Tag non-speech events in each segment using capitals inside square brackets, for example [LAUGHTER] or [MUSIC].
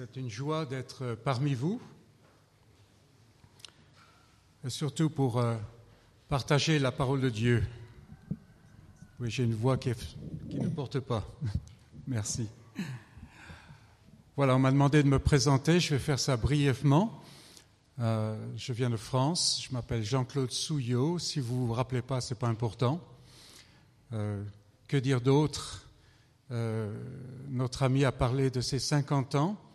C'est une joie d'être parmi vous, et surtout pour euh, partager la parole de Dieu. Oui, j'ai une voix qui, ne porte pas. [LAUGHS] Merci. Voilà, on m'a demandé de me présenter, je vais faire ça brièvement. Euh, je viens de France, je m'appelle Jean-Claude Souillot. Si vous ne vous rappelez pas, ce n'est pas important. Euh, que dire d'autre? Notre ami a parlé de ses 50 ans.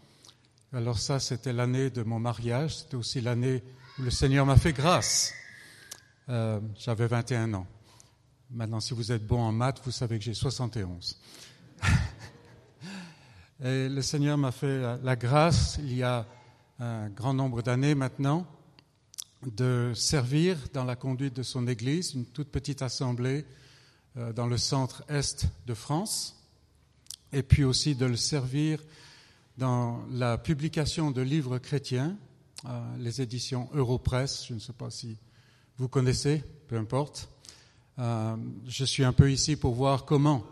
Alors ça, c'était l'année de mon mariage, c'était aussi l'année où le Seigneur m'a fait grâce. Euh, j'avais 21 ans. Maintenant, si vous êtes bon en maths, vous savez que j'ai 71. [LAUGHS] Et le Seigneur m'a fait la grâce, il y a un grand nombre d'années maintenant, de servir dans la conduite de son Église, une toute petite assemblée euh, dans le centre-est de France, et puis aussi de le servir dans la publication de livres chrétiens, euh, les éditions Europress, je ne sais pas si vous connaissez, peu importe. Euh, je suis un peu ici pour voir comment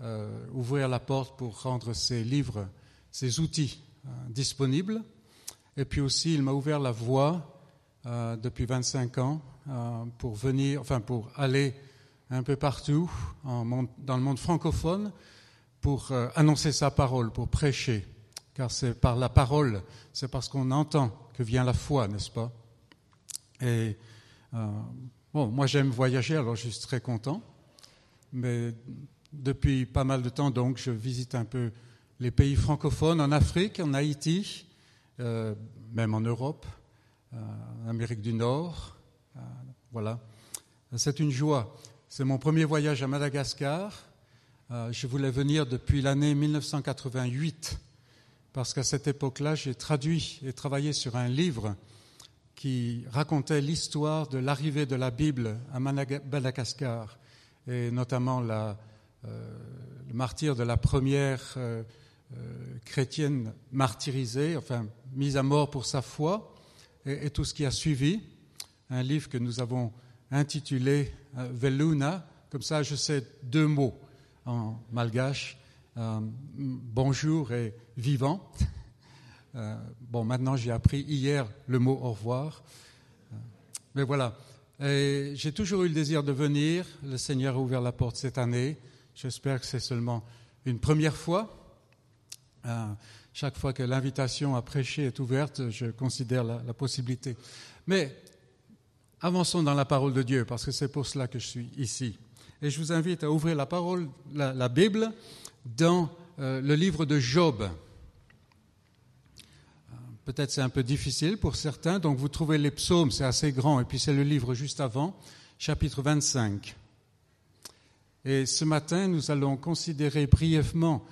euh, ouvrir la porte pour rendre ces livres, ces outils disponibles. Et puis aussi, il m'a ouvert la voie depuis 25 ans pour venir, enfin pour aller un peu partout dans le monde francophone pour annoncer sa parole, pour prêcher car c'est par la parole, c'est parce qu'on entend que vient la foi, n'est-ce pas? Et euh, moi j'aime voyager, alors je suis très content, mais depuis pas mal de temps, donc, je visite un peu les pays francophones en Afrique, en Haïti, euh, même en Europe, euh, en Amérique du Nord. voilà, c'est une joie. C'est mon premier voyage à Madagascar. je voulais venir depuis l'année 1988 parce qu'à cette époque-là, j'ai traduit et travaillé sur un livre qui racontait l'histoire de l'arrivée de la Bible à Madagascar, et notamment la, euh, le martyr de la première euh, euh, chrétienne martyrisée, enfin mise à mort pour sa foi, et, et, tout ce qui a suivi. Un livre que nous avons intitulé Veluna, comme ça je sais deux mots en malgache, euh, bonjour et vivant. [LAUGHS] Euh, bon, maintenant j'ai appris hier le mot au revoir. Euh, mais voilà, j'ai toujours eu le désir de venir. Le Seigneur a ouvert la porte cette année. J'espère que c'est seulement une première fois. chaque fois que l'invitation à prêcher est ouverte, je considère la, possibilité. Mais avançons dans la parole de Dieu, parce que c'est pour cela que je suis ici. Et je vous invite à ouvrir la parole, la Bible, dans euh, le livre de Job. Euh, peut-être c'est un peu difficile pour certains, donc vous trouvez les psaumes, c'est assez grand, et puis c'est le livre juste avant, chapitre 25. Et ce matin, nous allons considérer brièvement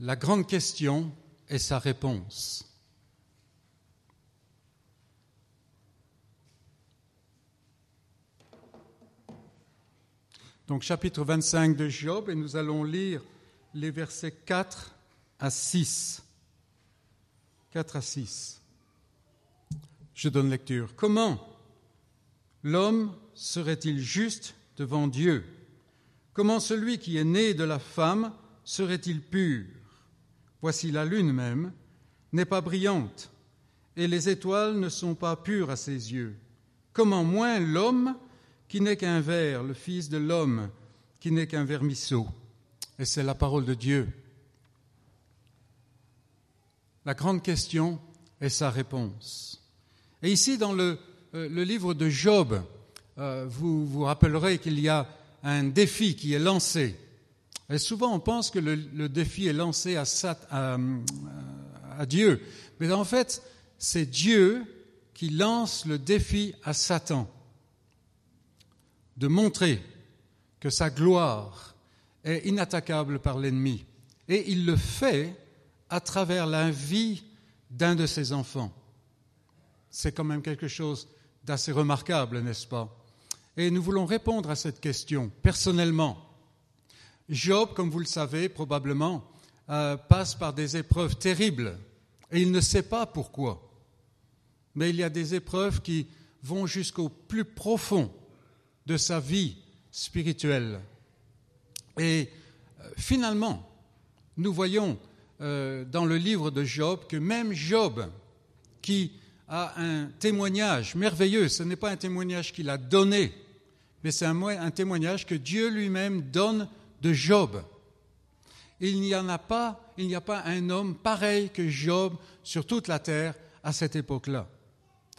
la grande question et sa réponse. Donc chapitre 25 de Job, et nous allons lire les versets 4 à 6. 4 à 6. Je donne lecture. Comment l'homme serait-il juste devant Dieu? Comment celui qui est né de la femme serait-il pur? Voici la lune même n'est pas brillante, et les étoiles ne sont pas pures à ses yeux. Comment moins l'homme qui n'est qu'un ver, le Fils de l'homme qui n'est qu'un vermisseau? Et c'est la parole de Dieu. La grande question est sa réponse. Et ici, dans le, euh, livre de Job, euh, vous vous rappellerez qu'il y a un défi qui est lancé. Et souvent, on pense que le, défi est lancé à, à Dieu. Mais en fait, c'est Dieu qui lance le défi à Satan de montrer que sa gloire est inattaquable par l'ennemi. Et il le fait à travers la vie d'un de ses enfants. C'est quand même quelque chose d'assez remarquable, n'est-ce pas? Et nous voulons répondre à cette question personnellement. Job, comme vous le savez probablement, euh, passe par des épreuves terribles et il ne sait pas pourquoi. Mais il y a des épreuves qui vont jusqu'au plus profond de sa vie spirituelle. Et euh, finalement, nous voyons euh, dans le livre de Job que même Job, qui a un témoignage merveilleux, ce n'est pas un témoignage qu'il a donné, mais c'est un, témoignage que Dieu lui-même donne de Job. Il n'y en a pas, il n'y a pas un homme pareil que Job sur toute la terre à cette époque-là.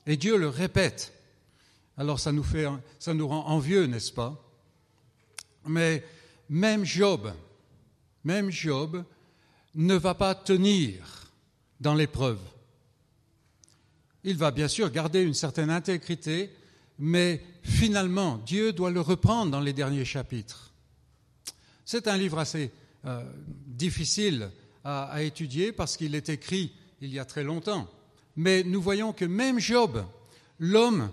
Et Dieu le répète. Alors ça nous fait, ça nous rend envieux, n'est-ce pas? Mais même Job, Job ne va pas tenir dans l'épreuve. Il va bien sûr garder une certaine intégrité, mais finalement, Dieu doit le reprendre dans les derniers chapitres. C'est un livre assez euh, difficile à, étudier parce qu'il est écrit il y a très longtemps. Mais nous voyons que même Job, l'homme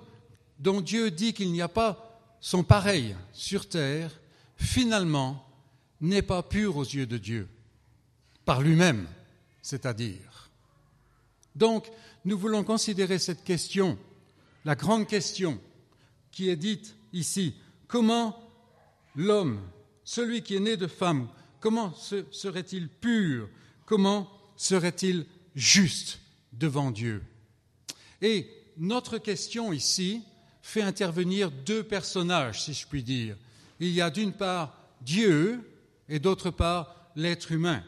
dont Dieu dit qu'il n'y a pas son pareil sur terre, finalement n'est pas pur aux yeux de Dieu, par lui-même, c'est-à-dire. Donc, nous voulons considérer cette question, la grande question qui est dite ici. Comment l'homme, celui qui est né de femme, comment serait-il pur? Comment serait-il juste devant Dieu? Et notre question ici fait intervenir deux personnages, si je puis dire. Il y a d'une part Dieu et d'autre part l'être humain.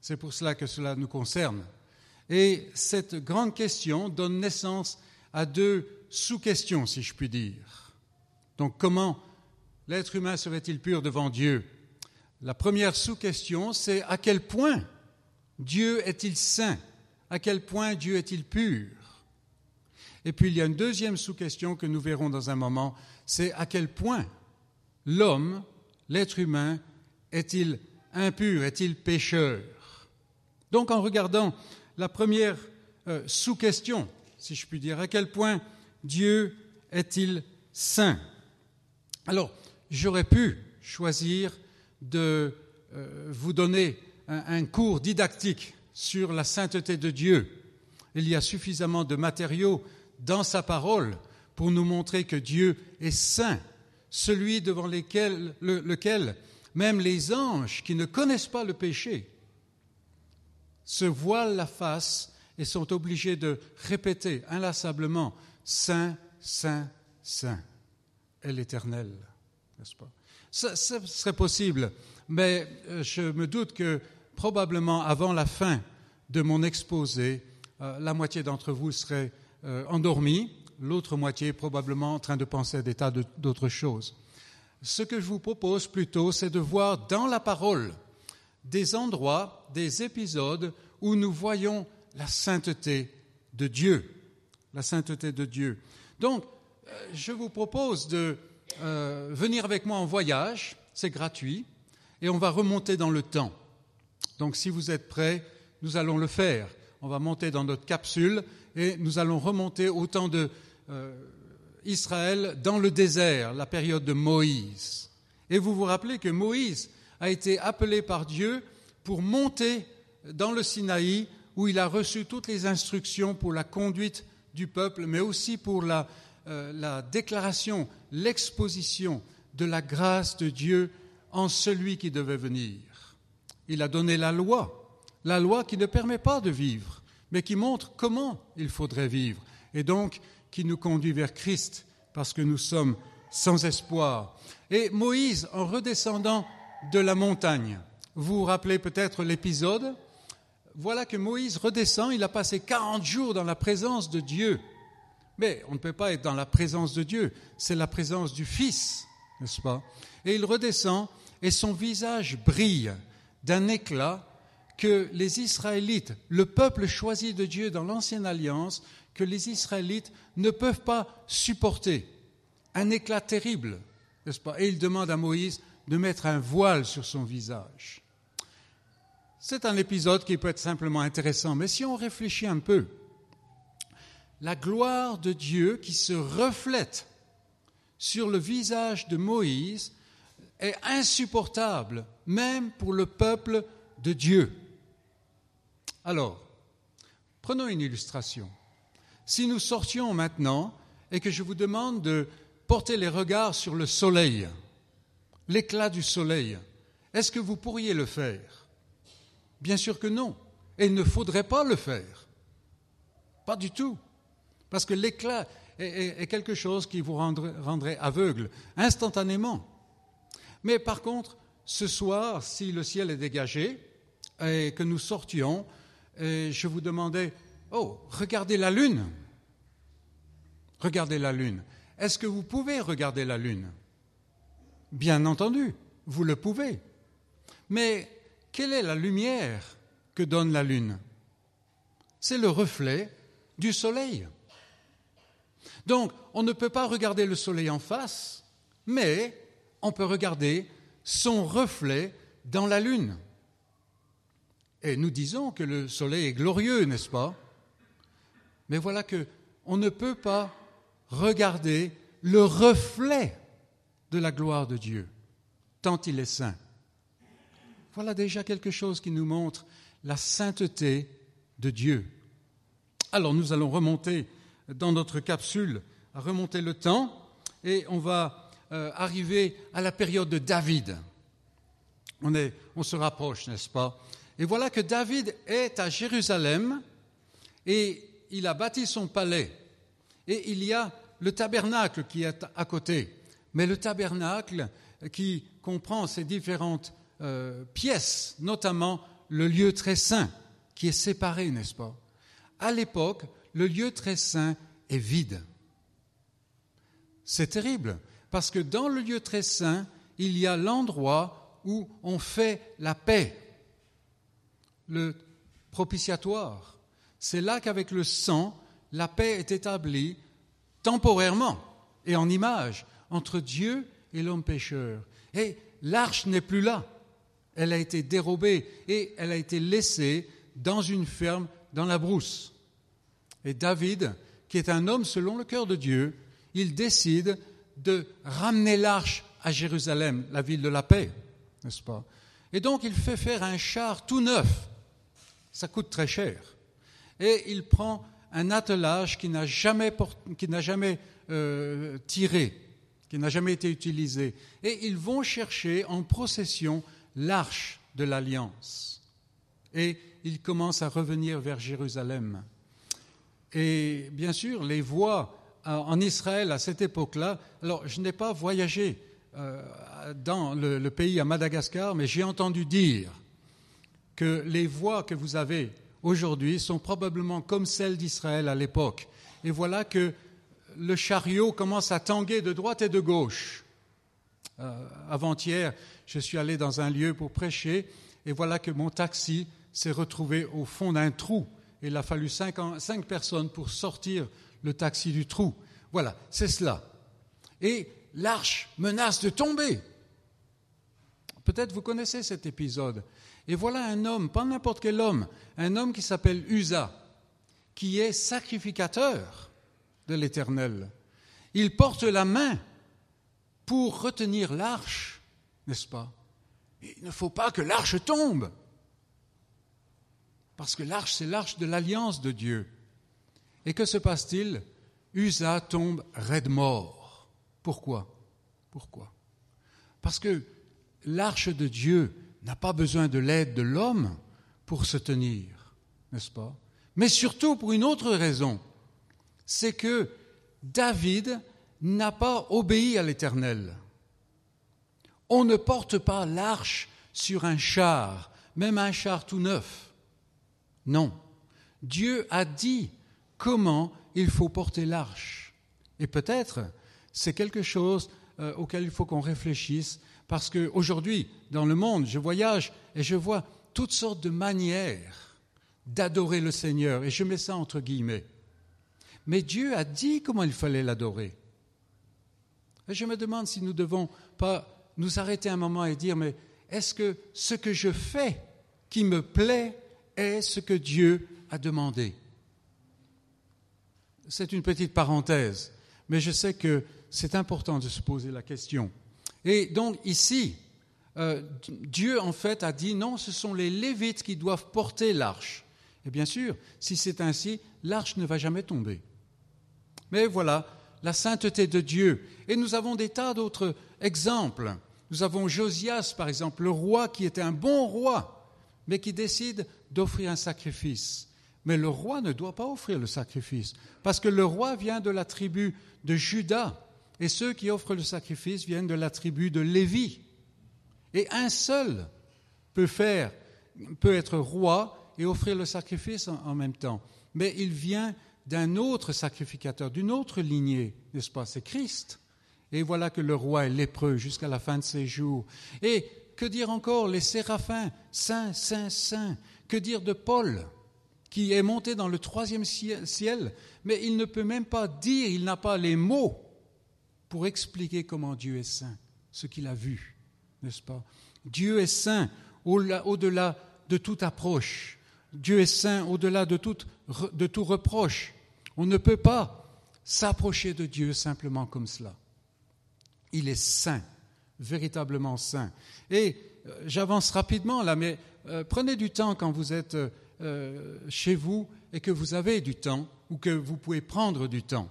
C'est pour cela que cela nous concerne. Et cette grande question donne naissance à deux sous-questions, si je puis dire. Donc comment l'être humain serait-il pur devant Dieu? La première sous-question, c'est à quel point Dieu est-il saint? À quel point Dieu est-il pur? Et puis il y a une deuxième sous-question que nous verrons dans un moment, c'est à quel point l'homme, l'être humain, est-il impur Est-il pécheur? Donc en regardant la première euh, sous-question, si je puis dire, à quel point Dieu est-il saint? Alors, j'aurais pu choisir de euh, vous donner un, cours didactique sur la sainteté de Dieu. Il y a suffisamment de matériaux dans sa parole pour nous montrer que Dieu est saint, celui devant lequel même les anges qui ne connaissent pas le péché se voilent la face et sont obligés de répéter inlassablement Saint, Saint, Saint est l'Éternel, n'est-ce pas? Ce serait possible, mais euh, je me doute que probablement avant la fin de mon exposé, euh, la moitié d'entre vous serait euh, endormis, l'autre moitié probablement en train de penser à des tas d'autres choses. Ce que je vous propose plutôt, c'est de voir dans la parole des endroits, des épisodes où nous voyons la sainteté de Dieu. La sainteté de Dieu. Donc, euh, je vous propose de venir avec moi en voyage, c'est gratuit, et on va remonter dans le temps. Donc si vous êtes prêts, nous allons le faire. On va monter dans notre capsule et nous allons remonter au temps de euh, Israël dans le désert, la période de Moïse. Et vous vous rappelez que Moïse a été appelé par Dieu pour monter dans le Sinaï où il a reçu toutes les instructions pour la conduite du peuple, mais aussi pour la, euh, la déclaration, l'exposition de la grâce de Dieu en celui qui devait venir. Il a donné la loi, la loi qui ne permet pas de vivre, mais qui montre comment il faudrait vivre, et donc qui nous conduit vers Christ, parce que nous sommes sans espoir. Et Moïse, en redescendant de la montagne, vous vous rappelez peut-être l'épisode, voilà que Moïse redescend, il a passé 40 jours dans la présence de Dieu. Mais on ne peut pas être dans la présence de Dieu, c'est la présence du Fils, n'est-ce pas? Et il redescend et son visage brille d'un éclat que les Israélites, le peuple choisi de Dieu dans l'Ancienne Alliance, que les Israélites ne peuvent pas supporter. Un éclat terrible, n'est-ce pas? Et il demande à Moïse de mettre un voile sur son visage. C'est un épisode qui peut être simplement intéressant, mais si on réfléchit un peu, la gloire de Dieu qui se reflète sur le visage de Moïse est insupportable, même pour le peuple de Dieu. Alors, prenons une illustration. Si nous sortions maintenant et que je vous demande de porter les regards sur le soleil, l'éclat du soleil, est-ce que vous pourriez le faire? Bien sûr que non. Et il ne faudrait pas le faire. Pas du tout. Parce que l'éclat est, quelque chose qui vous rendrait, aveugle instantanément. Mais par contre, ce soir, si le ciel est dégagé et que nous sortions, et je vous demandais, oh, regardez la lune. Regardez la lune. Est-ce que vous pouvez regarder la lune? Bien entendu, vous le pouvez. Mais quelle est la lumière que donne la lune? C'est le reflet du soleil. Donc, on ne peut pas regarder le soleil en face, mais on peut regarder son reflet dans la lune. Et nous disons que le soleil est glorieux, n'est-ce pas? Mais voilà que on ne peut pas regarder le reflet de la gloire de Dieu, tant il est saint. Voilà déjà quelque chose qui nous montre la sainteté de Dieu. Alors nous allons remonter dans notre capsule, remonter le temps, et on va euh, arriver à la période de David. On, est, on se rapproche, n'est-ce pas? Et voilà que David est à Jérusalem, et il a bâti son palais, et il y a le tabernacle qui est à côté. Mais le tabernacle qui comprend ces différentes euh, pièces, notamment le lieu très saint, qui est séparé, n'est-ce pas? À l'époque, le lieu très saint est vide. C'est terrible, parce que dans le lieu très saint, il y a l'endroit où on fait la paix, le propitiatoire. C'est là qu'avec le sang, la paix est établie temporairement et en image entre Dieu et l'homme pécheur. Et l'arche n'est plus là. Elle a été dérobée et elle a été laissée dans une ferme dans la brousse. Et David, qui est un homme selon le cœur de Dieu, il décide de ramener l'arche à Jérusalem, la ville de la paix, n'est-ce pas? Et donc il fait faire un char tout neuf. Ça coûte très cher. Et il prend un attelage qui n'a jamais, qui n'a jamais euh, tiré, qui n'a jamais été utilisé. Et ils vont chercher en procession l'arche de l'alliance. Et ils commencent à revenir vers Jérusalem. Et bien sûr, les voix euh, en Israël à cette époque-là, alors je n'ai pas voyagé euh, dans le, pays à Madagascar, mais j'ai entendu dire que les voix que vous avez aujourd'hui sont probablement comme celles d'Israël à l'époque. Et voilà que le chariot commence à tanguer de droite et de gauche. Euh, avant-hier, je suis allé dans un lieu pour prêcher, et voilà que mon taxi s'est retrouvé au fond d'un trou il a fallu cinq, personnes pour sortir le taxi du trou. Voilà, c'est cela. Et l'arche menace de tomber. Peut-être vous connaissez cet épisode. Et voilà un homme, pas n'importe quel homme, un homme qui s'appelle Usa, qui est sacrificateur de l'Éternel. Il porte la main pour retenir l'arche, n'est-ce pas? Il ne faut pas que l'arche tombe. Parce que l'arche, c'est l'arche de l'alliance de Dieu. Et que se passe-t-il? Usa tombe raide mort. Pourquoi? Pourquoi? Parce que l'arche de Dieu n'a pas besoin de l'aide de l'homme pour se tenir, n'est-ce pas? Mais surtout pour une autre raison, c'est que David n'a pas obéi à l'Éternel. On ne porte pas l'arche sur un char, même un char tout neuf. Non. Dieu a dit comment il faut porter l'arche. Et peut-être c'est quelque chose euh, auquel il faut qu'on réfléchisse, parce qu'aujourd'hui, dans le monde, je voyage et je vois toutes sortes de manières d'adorer le Seigneur, et je mets ça entre guillemets. Mais Dieu a dit comment il fallait l'adorer. Et je me demande si nous ne devons pas nous arrêter un moment et dire, mais est-ce que ce que je fais qui me plaît est ce que Dieu a demandé? C'est une petite parenthèse, mais je sais que c'est important de se poser la question. Et donc ici, euh, Dieu en fait a dit non, ce sont les Lévites qui doivent porter l'arche. Et bien sûr, si c'est ainsi, l'arche ne va jamais tomber. Mais voilà, la sainteté de Dieu. Et nous avons des tas d'autres exemples. Nous avons Josias, par exemple, le roi qui était un bon roi, mais qui décide d'offrir un sacrifice. Mais le roi ne doit pas offrir le sacrifice, parce que le roi vient de la tribu de Judas, et ceux qui offrent le sacrifice viennent de la tribu de Lévi. Et un seul peut faire, peut être roi et offrir le sacrifice en, même temps. Mais il vient d'un autre sacrificateur, d'une autre lignée, n'est-ce pas? C'est Christ. Et voilà que le roi est lépreux jusqu'à la fin de ses jours. Et que dire encore Les séraphins, saint, saint, saint. Que dire de Paul qui est monté dans le troisième ciel, mais il ne peut même pas dire, il n'a pas les mots pour expliquer comment Dieu est saint, ce qu'il a vu, n'est-ce pas? Dieu est saint au-delà de toute approche. Dieu est saint au-delà de tout, reproche. On ne peut pas s'approcher de Dieu simplement comme cela. Il est saint, véritablement saint. Et euh, j'avance rapidement là, mais euh, prenez du temps quand vous êtes euh, chez vous et que vous avez du temps ou que vous pouvez prendre du temps,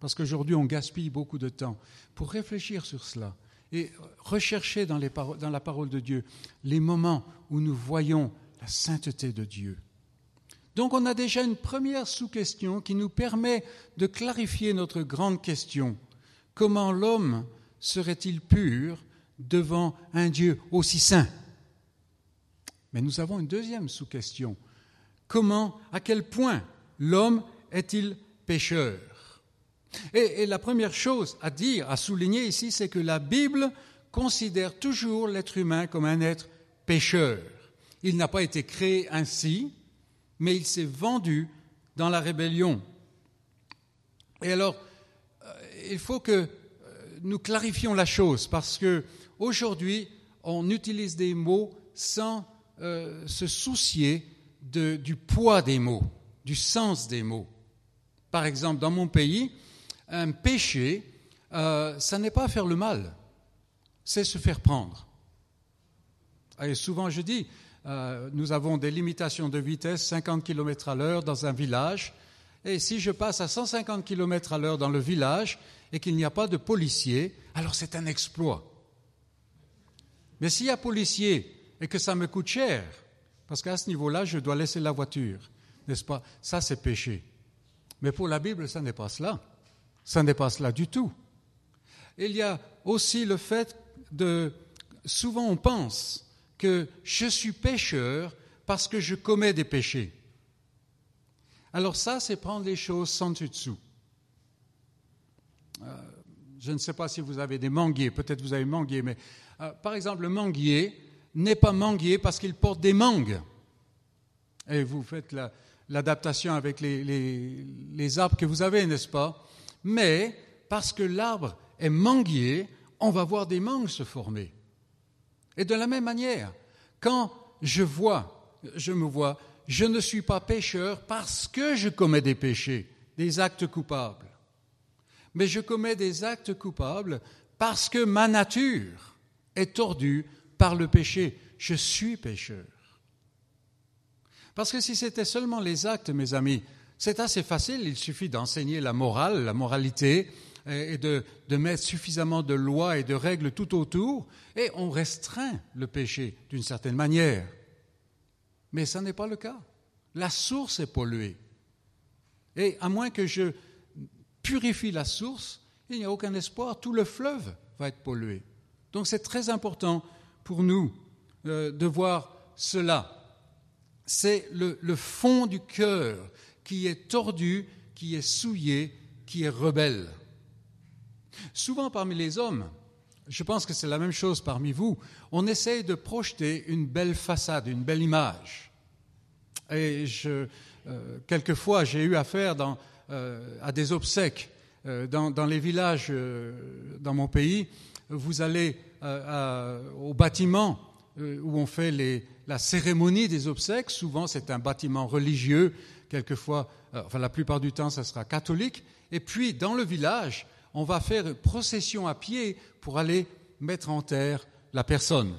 parce qu'aujourd'hui on gaspille beaucoup de temps, pour réfléchir sur cela et rechercher dans, dans la parole de Dieu les moments où nous voyons la sainteté de Dieu. Donc on a déjà une première sous-question qui nous permet de clarifier notre grande question. Comment l'homme serait-il pur devant un Dieu aussi saint? Mais nous avons une deuxième sous-question comment, à quel point l'homme est-il pécheur? Et, la première chose à dire, à souligner ici, c'est que la Bible considère toujours l'être humain comme un être pécheur. Il n'a pas été créé ainsi, mais il s'est vendu dans la rébellion. Et alors, euh, il faut que euh, nous clarifions la chose, parce que aujourd'hui, on utilise des mots sans euh, se soucier du poids des mots, du sens des mots. Par exemple, dans mon pays, un péché, euh, ça n'est pas faire le mal, c'est se faire prendre. Et souvent je dis, euh, nous avons des limitations de vitesse, 50 km à l'heure dans un village, et si je passe à 150 km à l'heure dans le village et qu'il n'y a pas de policier, alors c'est un exploit. Mais s'il y a policier et que ça me coûte cher, parce qu'à ce niveau-là, je dois laisser la voiture, n'est-ce pas? Ça, c'est péché. Mais pour la Bible, ça n'est pas cela. Ça n'est pas cela du tout. Il y a aussi le fait de... Souvent, on pense que je suis pécheur parce que je commets des péchés. Alors ça, c'est prendre les choses sans dessus-dessous. Euh, je ne sais pas si vous avez des manguiers, peut-être vous avez manguiers, mais euh, par exemple, le manguier, n'est pas manguier parce qu'il porte des mangues. Et vous faites l'adaptation avec les, arbres que vous avez, n'est-ce pas? Mais parce que l'arbre est manguier, on va voir des mangues se former. Et de la même manière, quand je vois, je me vois, je ne suis pas pécheur parce que je commets des péchés, des actes coupables. Mais je commets des actes coupables parce que ma nature est tordue par le péché. Je suis pécheur. Parce que si c'était seulement les actes, mes amis, c'est assez facile, il suffit d'enseigner la morale, la moralité, et de, mettre suffisamment de lois et de règles tout autour, et on restreint le péché d'une certaine manière. Mais ce n'est pas le cas. La source est polluée. Et à moins que je purifie la source, il n'y a aucun espoir, tout le fleuve va être pollué. Donc c'est très important pour nous euh, de voir cela. C'est le, fond du cœur qui est tordu, qui est souillé, qui est rebelle. Souvent parmi les hommes, je pense que c'est la même chose parmi vous, on essaye de projeter une belle façade, une belle image. Et euh, quelquefois, j'ai eu affaire euh, à des obsèques dans, dans, les villages dans mon pays. Vous allez au bâtiment euh, où on fait la cérémonie des obsèques. Souvent, c'est un bâtiment religieux. Quelquefois, euh, enfin, la plupart du temps, ça sera catholique. Et puis, dans le village, on va faire une procession à pied pour aller mettre en terre la personne.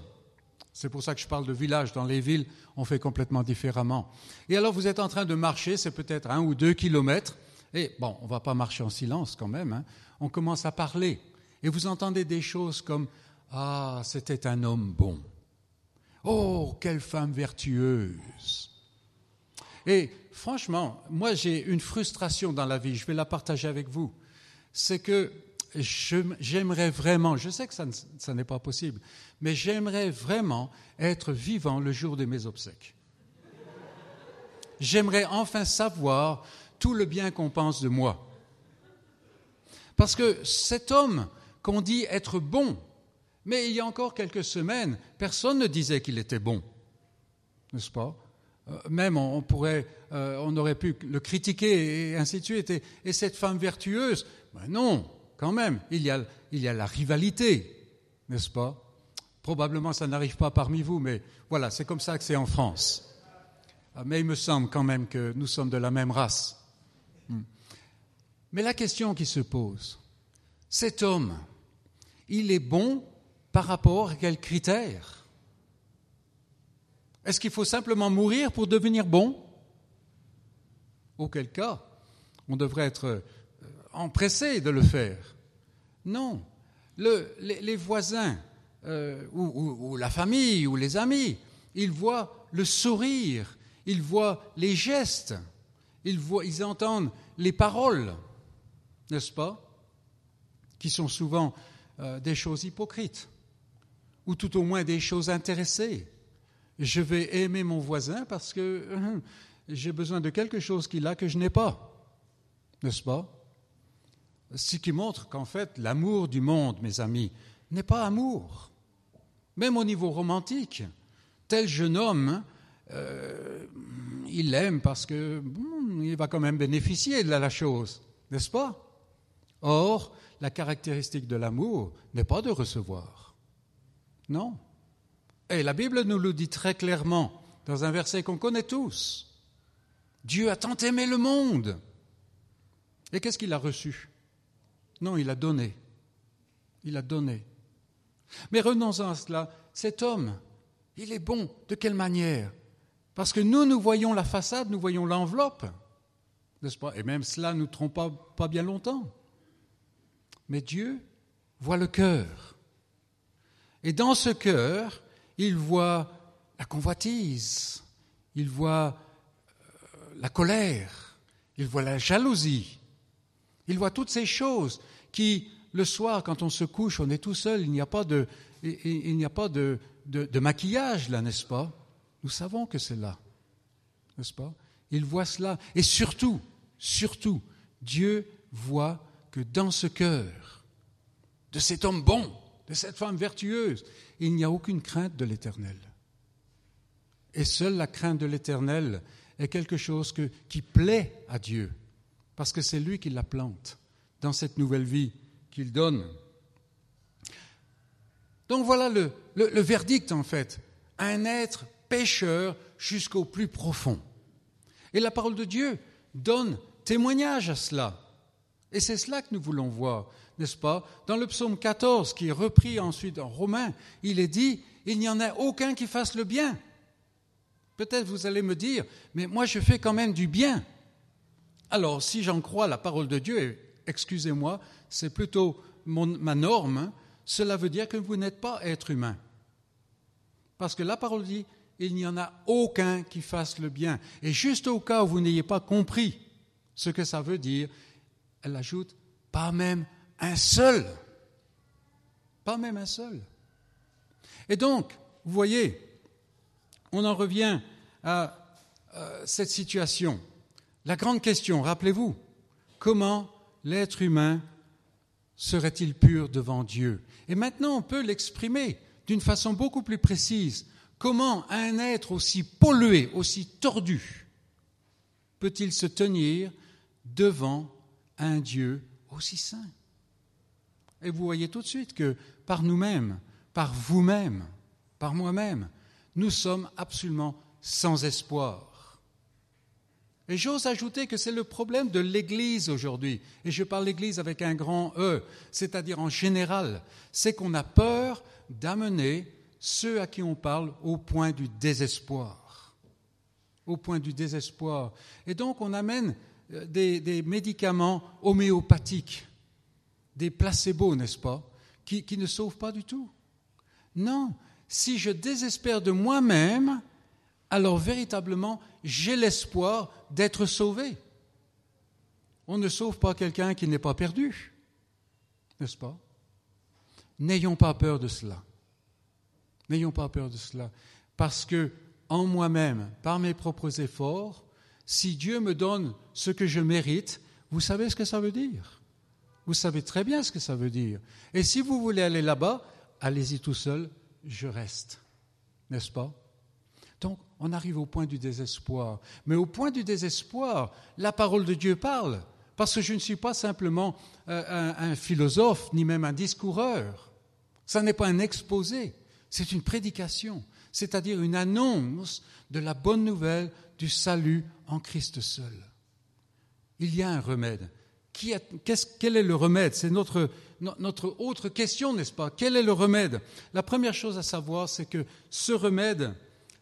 C'est pour ça que je parle de village. Dans les villes, on fait complètement différemment. Et alors, vous êtes en train de marcher, c'est peut-être un ou deux kilomètres. Et bon, on ne va pas marcher en silence quand même. Hein. On commence à parler. Et vous entendez des choses comme Ah, c'était un homme bon. Oh, quelle femme vertueuse Et franchement, moi j'ai une frustration dans la vie, je vais la partager avec vous. C'est que j'aimerais vraiment, je sais que ça, n'est pas possible, mais j'aimerais vraiment être vivant le jour de mes obsèques. J'aimerais enfin savoir tout le bien qu'on pense de moi. Parce que cet homme qu'on dit être bon, mais il y a encore quelques semaines, personne ne disait qu'il était bon, n'est-ce pas? Même on, pourrait, euh, on aurait pu le critiquer et ainsi de suite. Et, cette femme vertueuse, ben non, quand même, il y a, il y a la rivalité, n'est-ce pas? Probablement ça n'arrive pas parmi vous, mais voilà, c'est comme ça que c'est en France. Ah, mais il me semble quand même que nous sommes de la même race. Hmm. Mais la question qui se pose, cet homme, il est bon par rapport à quels critères Est-ce qu'il faut simplement mourir pour devenir bon? Auquel cas, on devrait être euh, empressé de le faire. Non. les, voisins, euh, ou, la famille, ou les amis, ils voient le sourire, ils voient les gestes, ils, entendent les paroles, n'est-ce pas Qui sont souvent euh, des choses hypocrites, ou tout au moins des choses intéressées. Je vais aimer mon voisin parce que euh, j'ai besoin de quelque chose qu'il a que je n'ai pas, n'est-ce pas? Ce qui montre qu'en fait, l'amour du monde, mes amis, n'est pas amour. Même au niveau romantique, tel jeune homme euh, il l'aime parce que il va quand même bénéficier de la chose, n'est-ce pas? Or, la caractéristique de l'amour n'est pas de recevoir. Non. Et la Bible nous le dit très clairement dans un verset qu'on connaît tous. Dieu a tant aimé le monde. Et qu'est-ce qu'il a reçu? Non, il a donné. Il a donné. Mais renonçons à cela. Cet homme, il est bon. De quelle manière? Parce que nous, nous voyons la façade, nous voyons l'enveloppe, n'est-ce pas? Et même cela ne nous trompe pas bien longtemps. Mais Dieu voit le cœur. Et dans ce cœur, il voit la convoitise, il voit euh, la colère, il voit la jalousie, il voit toutes ces choses qui, le soir, quand on se couche, on est tout seul, il n'y a pas de, maquillage là, n'est-ce pas? Nous savons que c'est là, n'est-ce pas? Il voit cela. Et surtout, surtout, Dieu voit que dans ce cœur, de cet homme bon, de cette femme vertueuse, il n'y a aucune crainte de l'éternel. Et seule la crainte de l'éternel est quelque chose qui plaît à Dieu, parce que c'est lui qui la plante dans cette nouvelle vie qu'il donne. Donc voilà le, le verdict en fait. Un être pécheur jusqu'au plus profond. Et la parole de Dieu donne témoignage à cela. Et c'est cela que nous voulons voir, n'est-ce pas? Dans le psaume 14, qui est repris ensuite en Romain, il est dit, il n'y en a aucun qui fasse le bien. Peut-être vous allez me dire, mais moi je fais quand même du bien. Alors, si j'en crois la parole de Dieu, excusez-moi, c'est plutôt ma norme, hein, cela veut dire que vous n'êtes pas être humain. Parce que la parole dit, il n'y en a aucun qui fasse le bien. Et juste au cas où vous n'ayez pas compris ce que ça veut dire, elle ajoute, pas même un seul. Pas même un seul. Et donc, vous voyez, on en revient à, cette situation. La grande question, rappelez-vous, comment l'être humain serait-il pur devant Dieu? Et maintenant, on peut l'exprimer d'une façon beaucoup plus précise Comment un être aussi pollué, aussi tordu, peut-il se tenir devant un Dieu aussi saint? Et vous voyez tout de suite que par nous-mêmes, par vous-même, par moi-même, nous sommes absolument sans espoir. Et j'ose ajouter que c'est le problème de l'Église aujourd'hui. Et je parle l'Église avec un grand E, c'est-à-dire en général, c'est qu'on a peur d'amener ceux à qui on parle au point du désespoir. Au point du désespoir. Et donc on amène euh, des, médicaments homéopathiques, des placebos, n'est-ce pas, qui, qui ne sauvent pas du tout. Non, si je désespère de moi-même, alors véritablement, j'ai l'espoir d'être sauvé. On ne sauve pas quelqu'un qui n'est pas perdu, n'est-ce pas? N'ayons pas peur de cela. N'ayons pas peur de cela. Parce que, en moi-même, par mes propres efforts, si Dieu me donne ce que je mérite, vous savez ce que ça veut dire? Vous savez très bien ce que ça veut dire. Et si vous voulez aller là-bas, allez-y tout seul, je reste. N'est-ce pas? Donc, on arrive au point du désespoir. Mais au point du désespoir, la parole de Dieu parle. Parce que je ne suis pas simplement euh, un, un philosophe, ni même un discoureur. Ça n'est pas un exposé, c'est une prédication, c'est-à-dire une annonce de la bonne nouvelle du salut en Christ seul. Il y a un remède. Quel est le remède? C'est notre, notre autre question, n'est-ce pas? Quel est le remède? La première chose à savoir, c'est que ce remède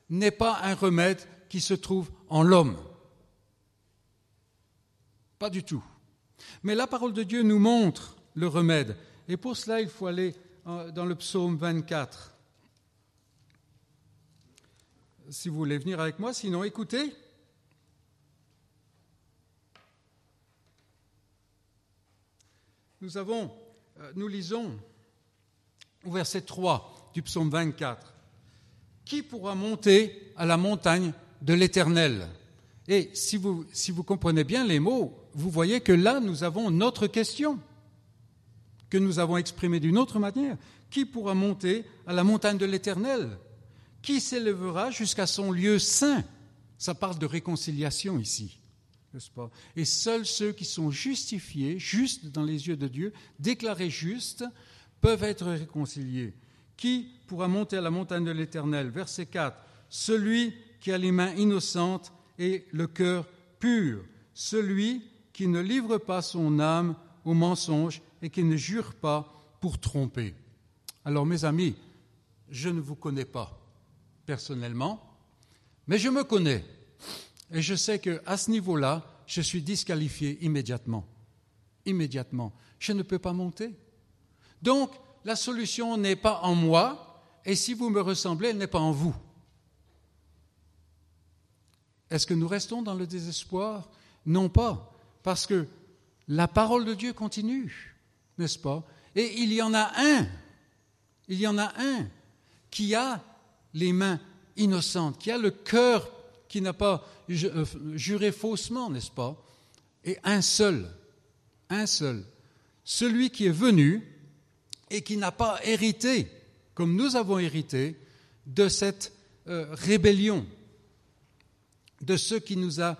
n'est pas un remède qui se trouve en l'homme. Pas du tout. Mais la parole de Dieu nous montre le remède. Et pour cela, il faut aller euh, dans le psaume 24. Si vous voulez venir avec moi, sinon écoutez. Nous avons, euh, nous lisons au verset 3 du psaume 24. Qui pourra monter à la montagne de l'Éternel? Et si vous, si vous comprenez bien les mots, vous voyez que là, nous avons notre question que nous avons exprimé d'une autre manière. Qui pourra monter à la montagne de l'Éternel? Qui s'élèvera jusqu'à son lieu saint? Ça parle de réconciliation ici, Et seuls ceux qui sont justifiés, justes dans les yeux de Dieu, déclarés justes, peuvent être réconciliés. Qui pourra monter à la montagne de l'Éternel? Verset 4. Celui qui a les mains innocentes et le cœur pur, celui qui ne livre pas son âme au mensonge et qui ne jure pas pour tromper. Alors mes amis, je ne vous connais pas personnellement, mais je me connais. Et je sais qu'à ce niveau-là, je suis disqualifié immédiatement. Immédiatement. Je ne peux pas monter. Donc, la solution n'est pas en moi, et si vous me ressemblez, elle n'est pas en vous. Est-ce que nous restons dans le désespoir? Non pas, parce que la parole de Dieu continue n'est-ce pas? Et il y en a un, il y en a un qui a les mains innocentes, qui a le cœur qui n'a pas euh, juré faussement, n'est-ce pas? Et un seul, un seul, celui qui est venu et qui n'a pas hérité, comme nous avons hérité, de cette euh, rébellion, de ce qui nous a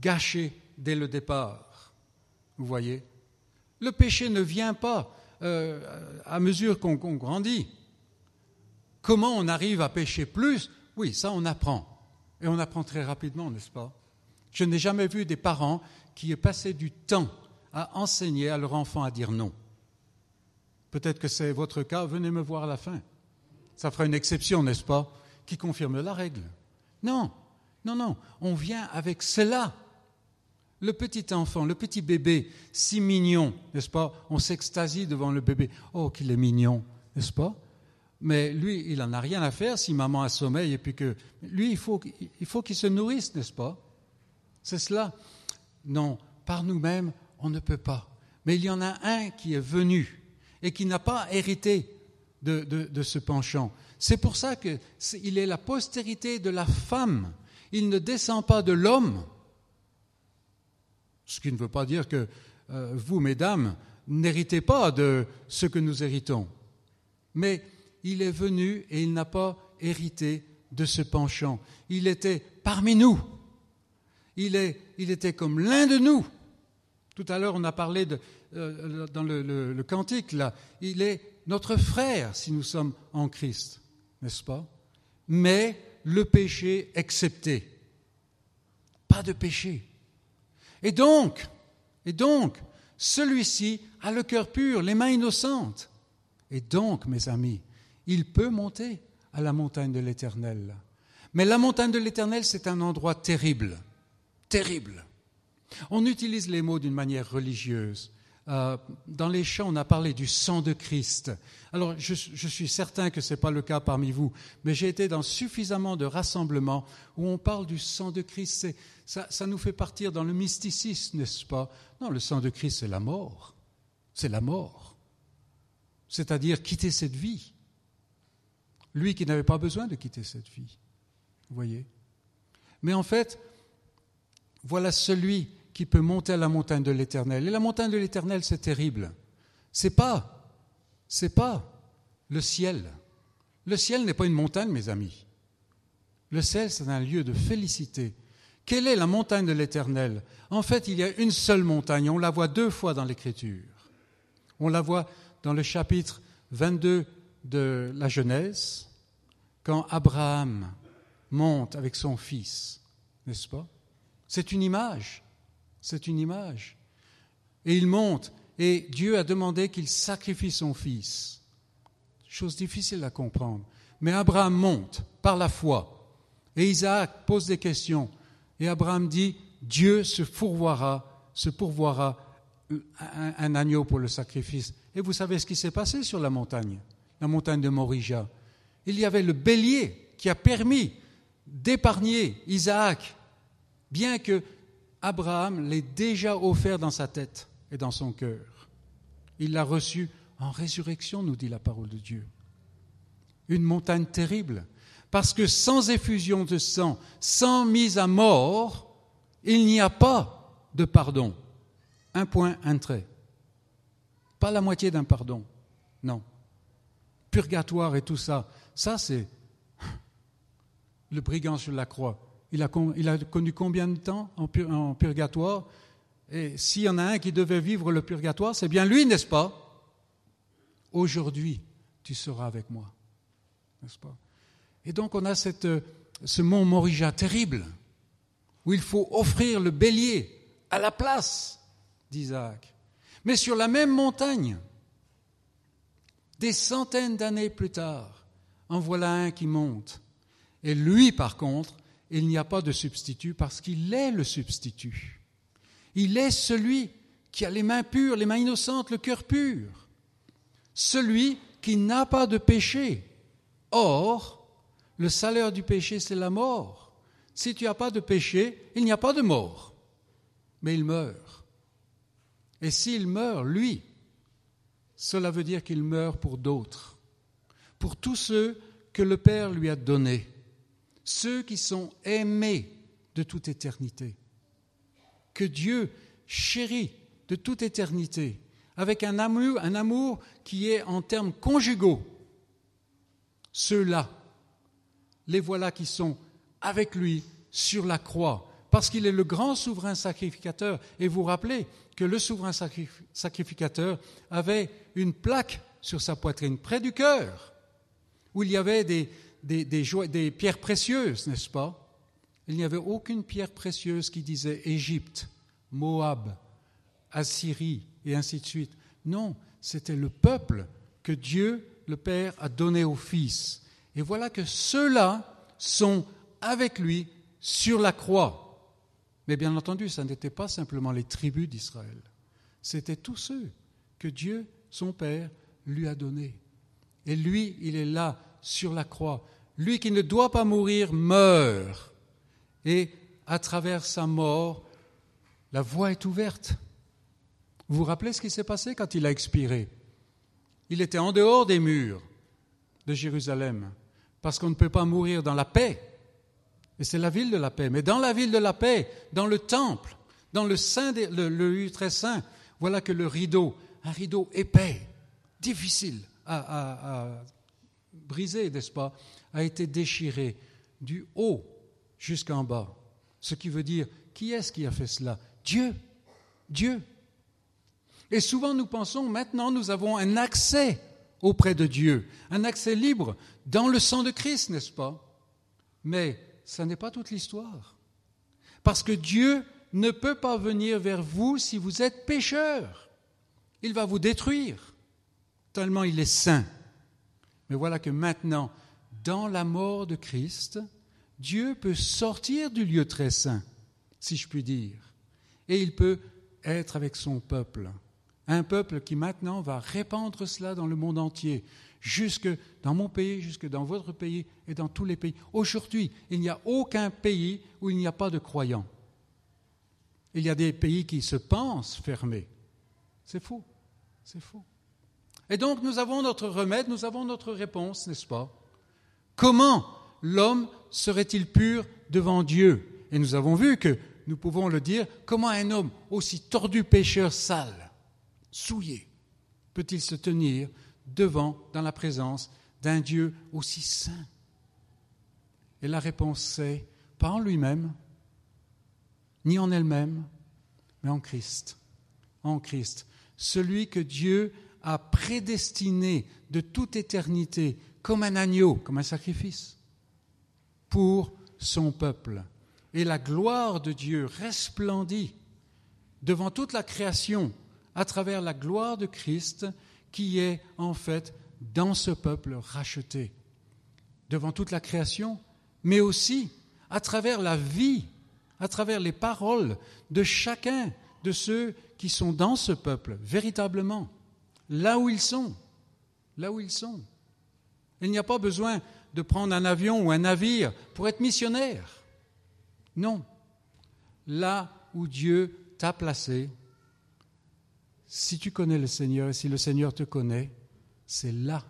gâchés dès le départ. Vous voyez? Le péché ne vient pas euh, à mesure qu'on grandit. Comment on arrive à pécher plus? Oui, ça on apprend. Et on apprend très rapidement, n'est-ce pas? Je n'ai jamais vu des parents qui aient passé du temps à enseigner à leur enfant à dire non. Peut-être que c'est votre cas, venez me voir à la fin. Ça fera une exception, n'est-ce pas Qui confirme la règle. Non, non, non, on vient avec cela le petit enfant, le petit bébé, si mignon, n'est-ce pas? On s'extasie devant le bébé. Oh, qu'il est mignon, n'est-ce pas? Mais lui, il n'en a rien à faire si maman a sommeil et puis que. Lui, il faut, il faut qu'il se nourrisse, n'est-ce pas? C'est cela. Non, par nous-mêmes, on ne peut pas. Mais il y en a un qui est venu et qui n'a pas hérité de, ce penchant. C'est pour ça qu'il est la postérité de la femme. Il ne descend pas de l'homme ce qui ne veut pas dire que euh, vous, mesdames, n'héritez pas de ce que nous héritons. Mais il est venu et il n'a pas hérité de ce penchant. Il était parmi nous. Il, était comme l'un de nous. Tout à l'heure, on a parlé euh, dans le, cantique. Il est notre frère si nous sommes en Christ, n'est-ce pas? Mais le péché excepté. Pas de péché. Et donc, et donc, celui-ci a le cœur pur, les mains innocentes. Et donc, mes amis, il peut monter à la montagne de l'Éternel. Mais la montagne de l'Éternel, c'est un endroit terrible, terrible. On utilise les mots d'une manière religieuse. euh, dans les chants, on a parlé du sang de Christ. Alors, je, suis certain que ce n'est pas le cas parmi vous, mais j'ai été dans suffisamment de rassemblements où on parle du sang de Christ. Ça, ça nous fait partir dans le mysticisme, n'est-ce pas? Non, le sang de Christ, c'est la mort. C'est la mort. C'est-à-dire quitter cette vie. Lui qui n'avait pas besoin de quitter cette vie. Vous voyez Mais en fait, voilà celui qui peut monter à la montagne de l'Éternel. Et la montagne de l'Éternel, c'est terrible. C'est pas, c'est pas le ciel. Le ciel n'est pas une montagne, mes amis. Le ciel, c'est un lieu de félicité. Quelle est la montagne de l'Éternel? En fait, il y a une seule montagne. On la voit deux fois dans l'Écriture. On la voit dans le chapitre 22 de la Genèse, quand Abraham monte avec son fils, n'est-ce pas? C'est une image. C'est une image. Et il monte, et Dieu a demandé qu'il sacrifie son fils. Chose difficile à comprendre. Mais Abraham monte par la foi. Et Isaac pose des questions. Et Abraham dit, Dieu se pourvoira, se pourvoira un, un agneau pour le sacrifice. Et vous savez ce qui s'est passé sur la montagne, la montagne de Morija. Il y avait le bélier qui a permis d'épargner Isaac, bien que Abraham l'ait déjà offert dans sa tête et dans son cœur. Il l'a reçu en résurrection, nous dit la parole de Dieu. Une montagne terrible, parce que sans effusion de sang, sans mise à mort, il n'y a pas de pardon. Un point, un trait. Pas la moitié d'un pardon. Non. Purgatoire et tout ça, ça c'est le brigand sur la croix. Il a, connu combien de temps en, purgatoire? Et s'il y en a un qui devait vivre le purgatoire, c'est bien lui, n'est-ce pas? Aujourd'hui, tu seras avec moi. N'est-ce pas? Et donc on a ce mont Morija terrible, où il faut offrir le bélier à la place d'Isaac. Mais sur la même montagne, des centaines d'années plus tard, en voilà un qui monte. Et lui, par contre, il n'y a pas de substitut parce qu'il est le substitut. Il est celui qui a les mains pures, les mains innocentes, le cœur pur. Celui qui n'a pas de péché. Or, le salaire du péché, c'est la mort. Si tu n'as pas de péché, il n'y a pas de mort. Mais il meurt. Et s'il meurt, lui, cela veut dire qu'il meurt pour d'autres, pour tous ceux que le Père lui a donnés ceux qui sont aimés de toute éternité, que Dieu chérit de toute éternité, avec un amour, un amour qui est en termes conjugaux. Ceux-là, les voilà qui sont avec lui sur la croix, parce qu'il est le grand souverain sacrificateur. Et vous rappelez que le souverain sacrificateur avait une plaque sur sa poitrine, près du cœur, où il y avait des, pierres précieuses, n'est-ce pas? Il n'y avait aucune pierre précieuse qui disait Égypte, Moab, Assyrie et ainsi de suite. Non, c'était le peuple que Dieu, le Père, a donné au Fils. Et voilà que ceux-là sont avec lui sur la croix. Mais bien entendu, ça n'était pas simplement les tribus d'Israël. C'était tous ceux que Dieu, son Père, lui a donnés. Et lui, il est là sur la croix. Lui qui ne doit pas mourir meurt. Et à travers sa mort, la voie est ouverte. Vous vous rappelez ce qui s'est passé quand il a expiré? Il était en dehors des murs de Jérusalem, parce qu'on ne peut pas mourir dans la paix. Et c'est la ville de la paix. Mais dans la ville de la paix, dans le temple, dans le, saint le, lieu très saint, voilà que le rideau, un rideau épais, difficile à brisé, n'est-ce pas, a été déchiré du haut jusqu'en bas. Ce qui veut dire, qui est-ce qui a fait cela? Dieu. Dieu. Et souvent nous pensons, maintenant nous avons un accès auprès de Dieu, un accès libre dans le sang de Christ, n'est-ce pas? Mais ça n'est pas toute l'histoire. Parce que Dieu ne peut pas venir vers vous si vous êtes pécheur. Il va vous détruire, tellement il est saint. Mais voilà que maintenant, dans la mort de Christ, Dieu peut sortir du lieu très saint, si je puis dire, et il peut être avec son peuple. Un peuple qui maintenant va répandre cela dans le monde entier, jusque dans mon pays, jusque dans votre pays et dans tous les pays. Aujourd'hui, il n'y a aucun pays où il n'y a pas de croyants. Il y a des pays qui se pensent fermés. C'est faux. C'est faux. Et donc nous avons notre remède, nous avons notre réponse, n'est-ce pas? Comment l'homme serait-il pur devant Dieu? Et nous avons vu que nous pouvons le dire, comment un homme aussi tordu, pécheur, sale, souillé, peut-il se tenir devant, dans la présence d'un Dieu aussi saint Et la réponse c'est, pas en lui-même, ni en elle-même, mais en Christ. En Christ. Celui que Dieu a prédestiné de toute éternité comme un agneau, comme un sacrifice, pour son peuple. Et la gloire de Dieu resplendit devant toute la création à travers la gloire de Christ qui est en fait dans ce peuple racheté, devant toute la création, mais aussi à travers la vie, à travers les paroles de chacun de ceux qui sont dans ce peuple, véritablement là où ils sont, là où ils sont. Il n'y a pas besoin de prendre un avion ou un navire pour être missionnaire. Non. Là où Dieu t'a placé, si tu connais le Seigneur et si le Seigneur te connaît, c'est là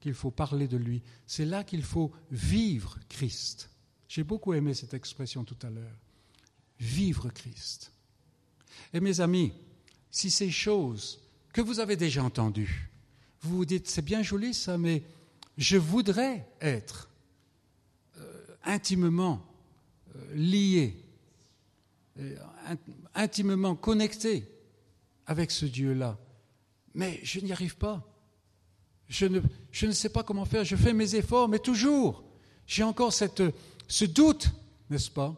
qu'il faut parler de lui. C'est là qu'il faut vivre Christ. J'ai beaucoup aimé cette expression tout à l'heure. Vivre Christ. Et mes amis, si ces choses que vous avez déjà entendu. Vous vous dites, c'est bien joli ça, mais je voudrais être euh, intimement euh, lié, euh, intimement connecté avec ce Dieu-là. Mais je n'y arrive pas. Je ne, je ne, sais pas comment faire. Je fais mes efforts, mais toujours, j'ai encore cette, ce doute, n'est-ce pas?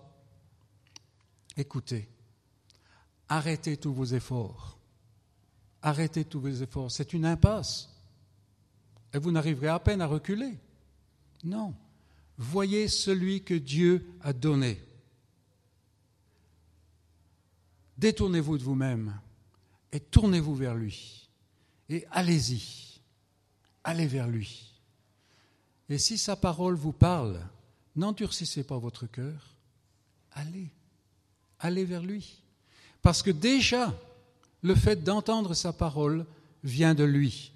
Écoutez, arrêtez tous vos efforts arrêtez tous vos efforts. C'est une impasse. Et vous n'arriverez à peine à reculer. Non. Voyez celui que Dieu a donné. Détournez-vous de vous-même et tournez-vous vers lui. Et allez-y. Allez vers lui. Et si sa parole vous parle, n'endurcissez pas votre cœur. Allez. Allez vers lui. Parce que déjà, le fait d'entendre sa parole vient de lui.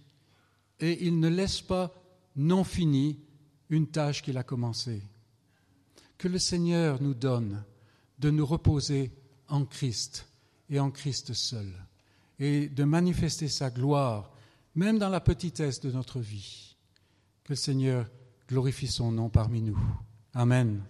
Et il ne laisse pas non fini une tâche qu'il a commencée. Que le Seigneur nous donne de nous reposer en Christ et en Christ seul, et de manifester sa gloire, même dans la petitesse de notre vie. Que le Seigneur glorifie son nom parmi nous. Amen.